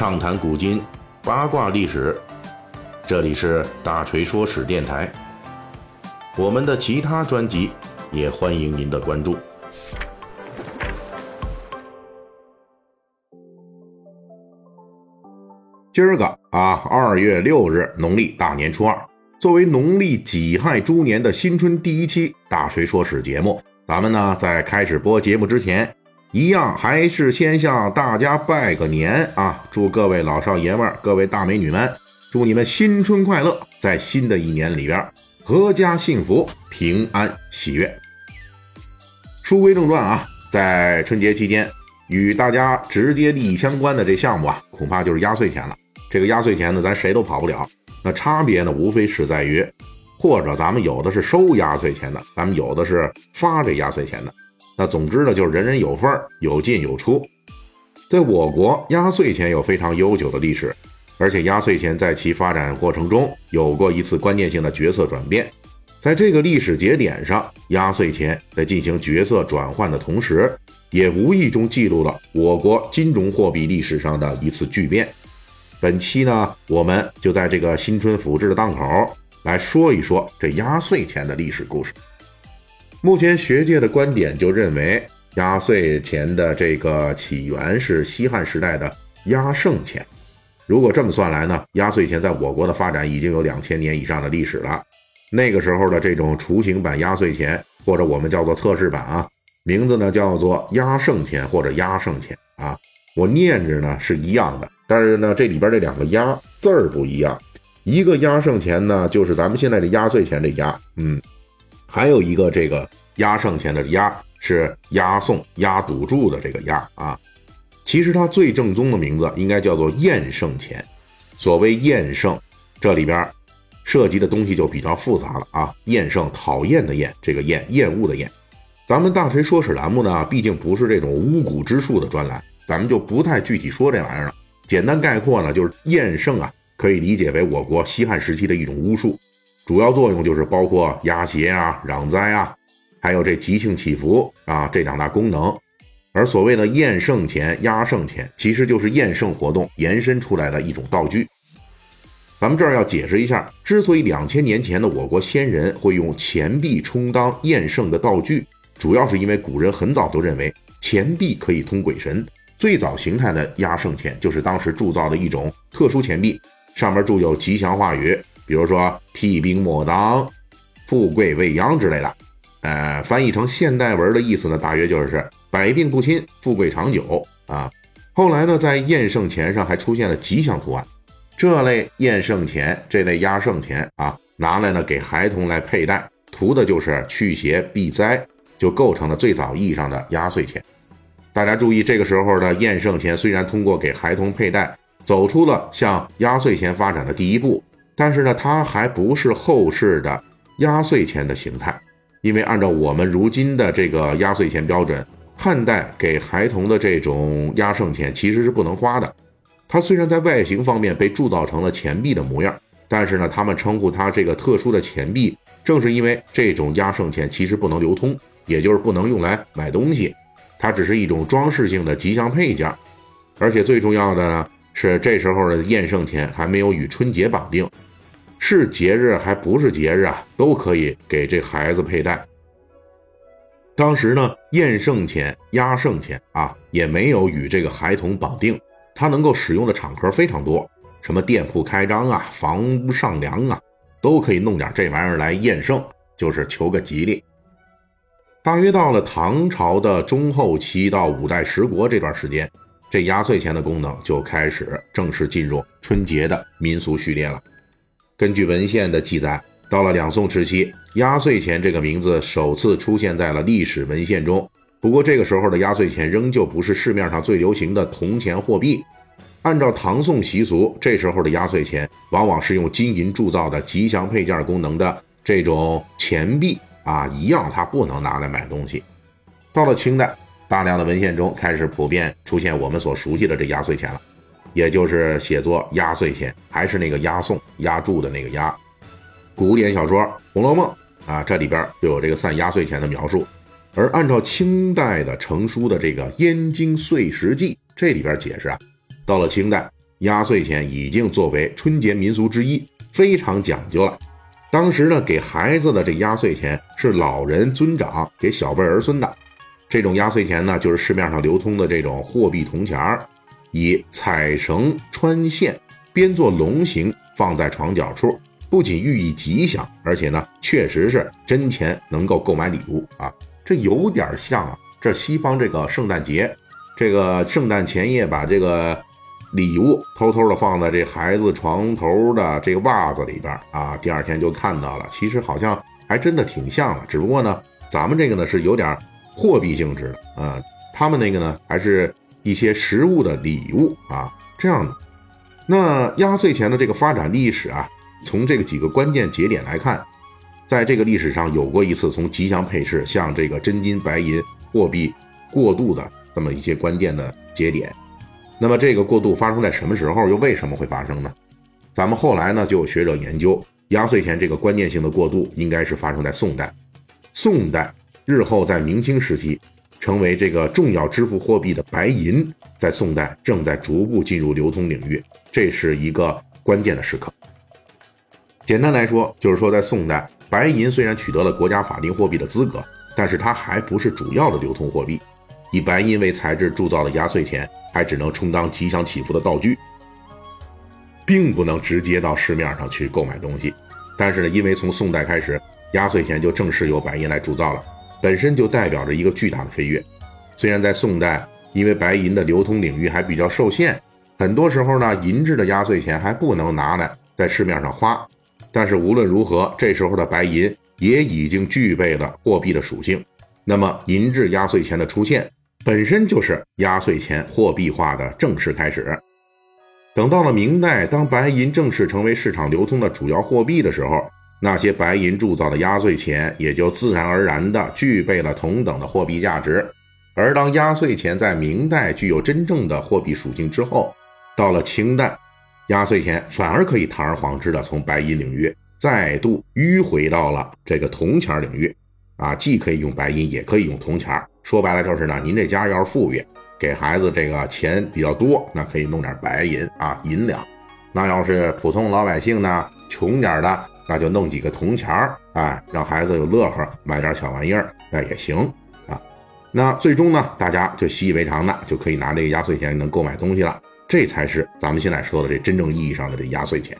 畅谈古今，八卦历史。这里是大锤说史电台。我们的其他专辑也欢迎您的关注。今儿个啊，二月六日，农历大年初二，作为农历己亥猪年的新春第一期大锤说史节目，咱们呢在开始播节目之前。一样还是先向大家拜个年啊！祝各位老少爷们儿、各位大美女们，祝你们新春快乐，在新的一年里边阖家幸福、平安喜悦。书归正传啊，在春节期间与大家直接利益相关的这项目啊，恐怕就是压岁钱了。这个压岁钱呢，咱谁都跑不了。那差别呢，无非是在于，或者咱们有的是收压岁钱的，咱们有的是发这压岁钱的。那总之呢，就是人人有份儿，有进有出。在我国，压岁钱有非常悠久的历史，而且压岁钱在其发展过程中有过一次关键性的角色转变。在这个历史节点上，压岁钱在进行角色转换的同时，也无意中记录了我国金融货币历史上的一次巨变。本期呢，我们就在这个新春福至的档口来说一说这压岁钱的历史故事。目前学界的观点就认为，压岁钱的这个起源是西汉时代的压胜钱。如果这么算来呢，压岁钱在我国的发展已经有两千年以上的历史了。那个时候的这种雏形版压岁钱，或者我们叫做测试版啊，名字呢叫做压胜钱或者压胜钱啊。我念着呢是一样的，但是呢这里边这两个压字儿不一样。一个压胜钱呢就是咱们现在的压岁钱的压，嗯。还有一个这个压圣钱的压是押送、押赌注的这个押啊，其实它最正宗的名字应该叫做厌胜钱。所谓厌胜，这里边涉及的东西就比较复杂了啊。厌胜，讨厌的厌，这个厌，厌恶的厌。咱们大锤说史栏目呢，毕竟不是这种巫蛊之术的专栏，咱们就不太具体说这玩意儿了。简单概括呢，就是厌胜啊，可以理解为我国西汉时期的一种巫术。主要作用就是包括压邪啊、攘灾啊，还有这吉庆祈福啊这两大功能。而所谓的验圣钱、压圣钱，其实就是验圣活动延伸出来的一种道具。咱们这儿要解释一下，之所以两千年前的我国先人会用钱币充当验圣的道具，主要是因为古人很早就认为钱币可以通鬼神。最早形态的压圣钱就是当时铸造的一种特殊钱币，上面铸有吉祥话语。比如说“屁兵莫当”“富贵未央”之类的，呃，翻译成现代文的意思呢，大约就是“百病不侵，富贵长久”啊。后来呢，在验圣钱上还出现了吉祥图案，这类验圣钱、这类压圣钱啊，拿来呢给孩童来佩戴，图的就是驱邪避灾，就构成了最早意义上的压岁钱。大家注意，这个时候的验圣钱虽然通过给孩童佩戴，走出了向压岁钱发展的第一步。但是呢，它还不是后世的压岁钱的形态，因为按照我们如今的这个压岁钱标准，汉代给孩童的这种压胜钱其实是不能花的。它虽然在外形方面被铸造成了钱币的模样，但是呢，他们称呼它这个特殊的钱币，正是因为这种压胜钱其实不能流通，也就是不能用来买东西，它只是一种装饰性的吉祥配件。而且最重要的呢，是这时候的验胜钱还没有与春节绑定。是节日还不是节日啊，都可以给这孩子佩戴。当时呢，验圣钱、压圣钱啊，也没有与这个孩童绑定，他能够使用的场合非常多，什么店铺开张啊、房屋上梁啊，都可以弄点这玩意儿来验圣，就是求个吉利。大约到了唐朝的中后期到五代十国这段时间，这压岁钱的功能就开始正式进入春节的民俗序列了。根据文献的记载，到了两宋时期，压岁钱这个名字首次出现在了历史文献中。不过，这个时候的压岁钱仍旧不是市面上最流行的铜钱货币。按照唐宋习俗，这时候的压岁钱往往是用金银铸造的吉祥配件功能的这种钱币啊，一样它不能拿来买东西。到了清代，大量的文献中开始普遍出现我们所熟悉的这压岁钱了。也就是写作压岁钱，还是那个押送、押注的那个押。古典小说《红楼梦》啊，这里边就有这个散压岁钱的描述。而按照清代的成书的这个《燕京岁时记》，这里边解释啊，到了清代，压岁钱已经作为春节民俗之一，非常讲究了。当时呢，给孩子的这压岁钱是老人尊长给小辈儿孙的。这种压岁钱呢，就是市面上流通的这种货币铜钱儿，以彩绳穿线编作龙形，放在床角处，不仅寓意吉祥，而且呢，确实是真钱能够购买礼物啊。这有点像啊，这西方这个圣诞节，这个圣诞前夜把这个。礼物偷偷的放在这孩子床头的这个袜子里边啊，第二天就看到了。其实好像还真的挺像的，只不过呢，咱们这个呢是有点货币性质的啊，他们那个呢还是一些实物的礼物啊，这样的。那压岁钱的这个发展历史啊，从这个几个关键节点来看，在这个历史上有过一次从吉祥配饰向这个真金白银货币过渡的这么一些关键的节点。那么这个过渡发生在什么时候？又为什么会发生呢？咱们后来呢就有学者研究，压岁钱这个关键性的过渡应该是发生在宋代。宋代日后在明清时期，成为这个重要支付货币的白银，在宋代正在逐步进入流通领域，这是一个关键的时刻。简单来说，就是说在宋代，白银虽然取得了国家法定货币的资格，但是它还不是主要的流通货币。以白银为材质铸造的压岁钱，还只能充当吉祥祈福的道具，并不能直接到市面上去购买东西。但是呢，因为从宋代开始，压岁钱就正式由白银来铸造了，本身就代表着一个巨大的飞跃。虽然在宋代，因为白银的流通领域还比较受限，很多时候呢，银质的压岁钱还不能拿来在市面上花。但是无论如何，这时候的白银也已经具备了货币的属性。那么，银质压岁钱的出现。本身就是压岁钱货币化的正式开始。等到了明代，当白银正式成为市场流通的主要货币的时候，那些白银铸造的压岁钱也就自然而然地具备了同等的货币价值。而当压岁钱在明代具有真正的货币属性之后，到了清代，压岁钱反而可以堂而皇之地从白银领域再度迂回到了这个铜钱领域。啊，既可以用白银，也可以用铜钱。说白了就是呢，您这家要是富裕，给孩子这个钱比较多，那可以弄点白银啊银两。那要是普通老百姓呢，穷点的，那就弄几个铜钱儿，哎，让孩子有乐呵，买点小玩意儿，那也行啊。那最终呢，大家就习以为常的，就可以拿这个压岁钱能购买东西了。这才是咱们现在说的这真正意义上的这压岁钱。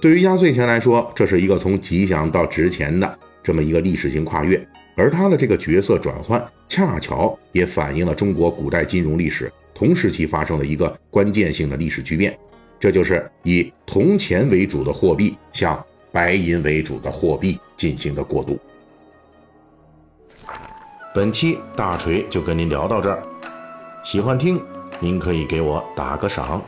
对于压岁钱来说，这是一个从吉祥到值钱的这么一个历史性跨越。而它的这个角色转换，恰巧也反映了中国古代金融历史同时期发生的一个关键性的历史巨变，这就是以铜钱为主的货币向白银为主的货币进行的过渡。本期大锤就跟您聊到这儿，喜欢听您可以给我打个赏。